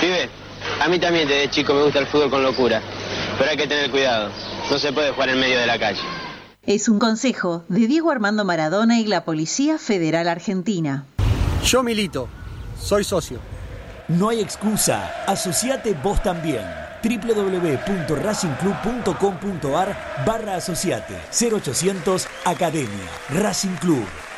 Pibe, a mí también desde chico me gusta el fútbol con locura. Pero hay que tener cuidado. No se puede jugar en medio de la calle. Es un consejo de Diego Armando Maradona y la Policía Federal Argentina. Yo milito. Soy socio. No hay excusa. Asociate vos también. www.racingclub.com.ar barra asociate 0800 Academia Racing Club,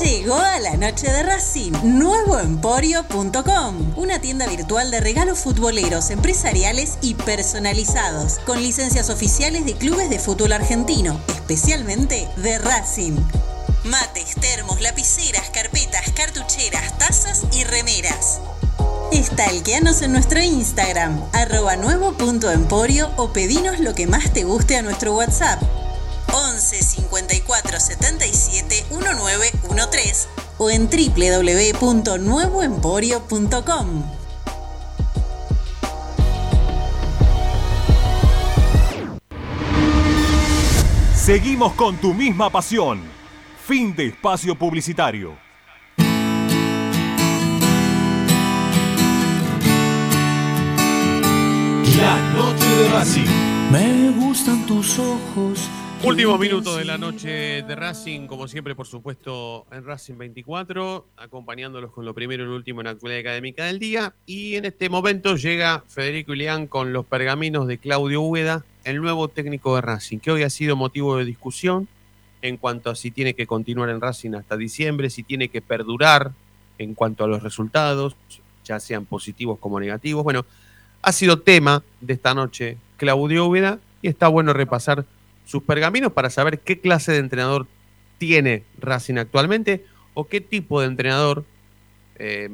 Llegó a la noche de Racing, nuevoemporio.com, una tienda virtual de regalos futboleros, empresariales y personalizados, con licencias oficiales de clubes de fútbol argentino, especialmente de Racing. Mates, termos, lapiceras, carpetas, cartucheras, tazas y remeras. Estalqueanos en nuestro Instagram, arroba nuevo.emporio o pedinos lo que más te guste a nuestro WhatsApp. 11 54 77 1913 o en www.nuevoemporio.com. Seguimos con tu misma pasión. Fin de espacio publicitario. La noche de Racing. Me gustan tus ojos. Últimos minutos de la noche de Racing, como siempre, por supuesto, en Racing 24, acompañándolos con lo primero y lo último en la actualidad académica del día. Y en este momento llega Federico Ilián con los pergaminos de Claudio Úbeda, el nuevo técnico de Racing, que hoy ha sido motivo de discusión en cuanto a si tiene que continuar en Racing hasta diciembre, si tiene que perdurar en cuanto a los resultados, ya sean positivos como negativos. Bueno, ha sido tema de esta noche Claudio Úbeda y está bueno repasar sus pergaminos para saber qué clase de entrenador tiene Racing actualmente o qué tipo de entrenador eh,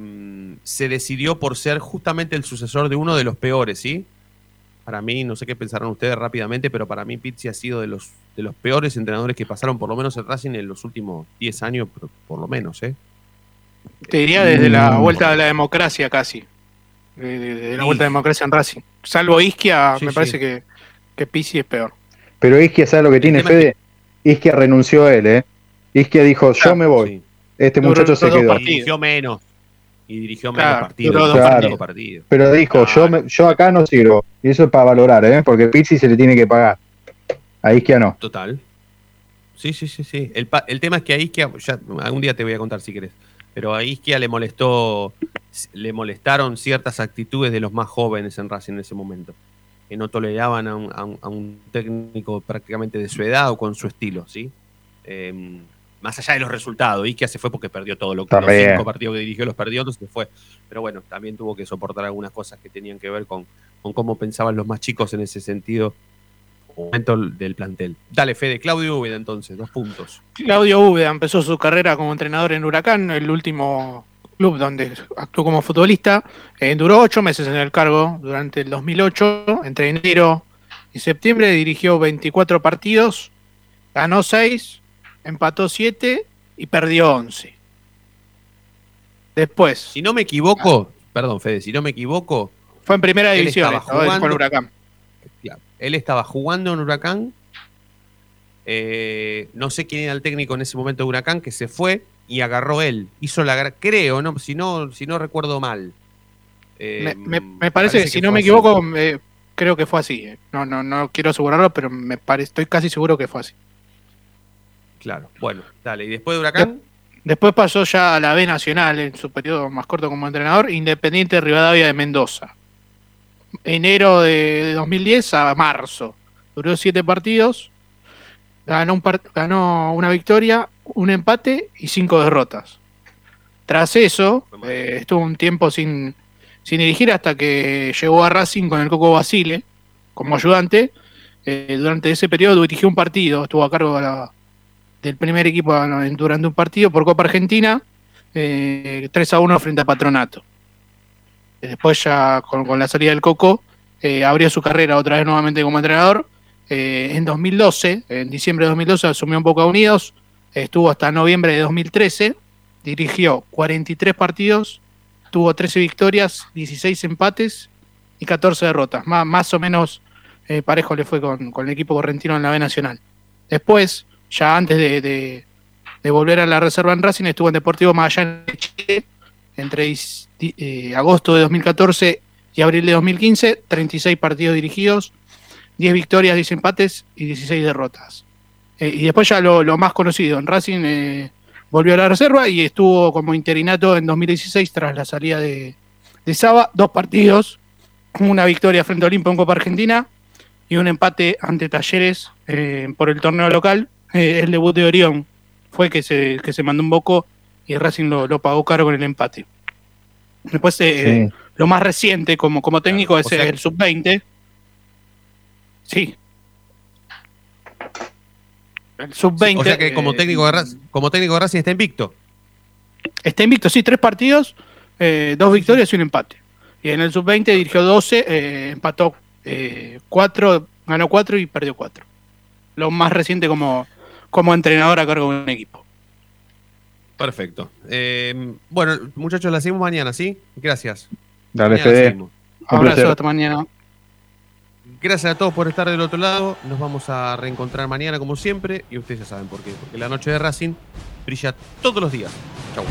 se decidió por ser justamente el sucesor de uno de los peores, ¿sí? Para mí, no sé qué pensarán ustedes rápidamente, pero para mí Pizzi ha sido de los, de los peores entrenadores que pasaron por lo menos en Racing en los últimos 10 años, por, por lo menos, ¿eh? Te diría desde la vuelta de la democracia casi. De, de- de la vuelta de la democracia en Racing. Salvo Isquia, Sí, me sí. parece que, que Pizzi es peor. Pero Isquia, ¿sabe lo que tiene Fede? Isquia renunció a él, ¿eh? Isquia dijo, yo me voy. Este Duró muchacho se quedó. partidos. Dirigió menos. Y dirigió menos Claro, partidos. partidos. Pero dijo, yo, me- yo acá no sirvo. Y eso es para valorar, ¿eh? Porque Pizzi se le tiene que pagar. A Isquia no. Total. Sí, sí, sí, sí. El tema es que a Isquia, ya, algún día te voy a contar si querés, pero a Isquia le molestó, le molestaron ciertas actitudes de los más jóvenes en Racing en ese momento, que no toleraban a un, a un- a un técnico prácticamente de su edad o con su estilo, ¿sí? Eh, más allá de los resultados, Isquia se fue porque perdió todo lo que los cinco partidos que dirigió los perdió, entonces se fue. Pero bueno, también tuvo que soportar algunas cosas que tenían que ver con, con cómo pensaban los más chicos en ese sentido momento del plantel. Dale, Fede, Claudio Úbeda entonces, dos puntos. Claudio Úbeda empezó su carrera como entrenador en Huracán, el último club donde actuó como futbolista. Eh, duró ocho meses en el cargo durante el 2008. Entre enero y septiembre dirigió 24 partidos, ganó 6, empató 7 y perdió 11. Después. Si no me equivoco, perdón, Fede, si no me equivoco. Fue en primera división, estaba jugando, Huracán. Él estaba jugando en Huracán. eh, no sé quién era el técnico en ese momento de Huracán que se fue y agarró él. Hizo la creo, no, si no, si no recuerdo mal. Eh, Me, me- me parece, que, si no me equivoco, me- creo que fue así. eh. No, no, no quiero asegurarlo, pero me pare- estoy casi seguro que fue así. Claro, bueno, dale. Y después de Huracán, Después pasó ya a la B Nacional en su periodo más corto como entrenador, Independiente de Rivadavia de Mendoza. Enero de 2010 a marzo. Duró siete partidos, ganó, un ganó una victoria, un empate y cinco derrotas. Tras eso, eh, estuvo un tiempo sin, sin dirigir hasta que llegó a Racing con el Coco Basile como ayudante. Eh, durante ese periodo dirigió un partido, estuvo a cargo de la, del primer equipo durante un partido por Copa Argentina, eh, 3 a 1 frente a Patronato. Eh, Después ya con, con la salida del Coco, eh, abrió su carrera otra vez nuevamente como entrenador. Eh, en 2012, en diciembre de 2012 asumió un Boca Unidos, estuvo hasta noviembre de 2013, dirigió 43 partidos, tuvo 13 victorias, 16 empates y 14 derrotas. Más, o menos eh, parejo le fue con, con el equipo correntino en la B Nacional. Después, ya antes de, de- de volver a la reserva en Racing, estuvo en Deportivo Magallanes de Chile entre eh, agosto de 2014 y abril de 2015, 36 partidos dirigidos, 10 victorias, 10 empates y 16 derrotas. Eh, y después ya lo, lo más conocido, en Racing eh, volvió a la reserva y estuvo como interinato en 2016 tras la salida de, de Saba, dos partidos, una victoria frente a Olimpo en Copa Argentina y un empate ante Talleres eh, por el torneo local. El debut de Orión fue que se, que se mandó un boco y Racing lo, lo pagó caro con el empate. Después, Sí. lo más reciente como, como técnico es o sea el sub-20. Sí. El sub-20. o sea que como eh, técnico de Racing, como técnico de Racing está invicto. Está invicto, sí, tres partidos, eh, dos victorias y un empate. Y en el sub-20 dirigió 12, eh, empató 4, ganó 4 y perdió 4. Lo más reciente como, como entrenador a cargo de un equipo. Perfecto. Eh, bueno, muchachos, la seguimos mañana, ¿sí? Gracias. Dale. Un Abrazo, hasta mañana. Gracias a todos por estar del otro lado. Nos vamos a reencontrar mañana como siempre y ustedes ya saben por qué. Porque la noche de Racing brilla todos los días. Chau.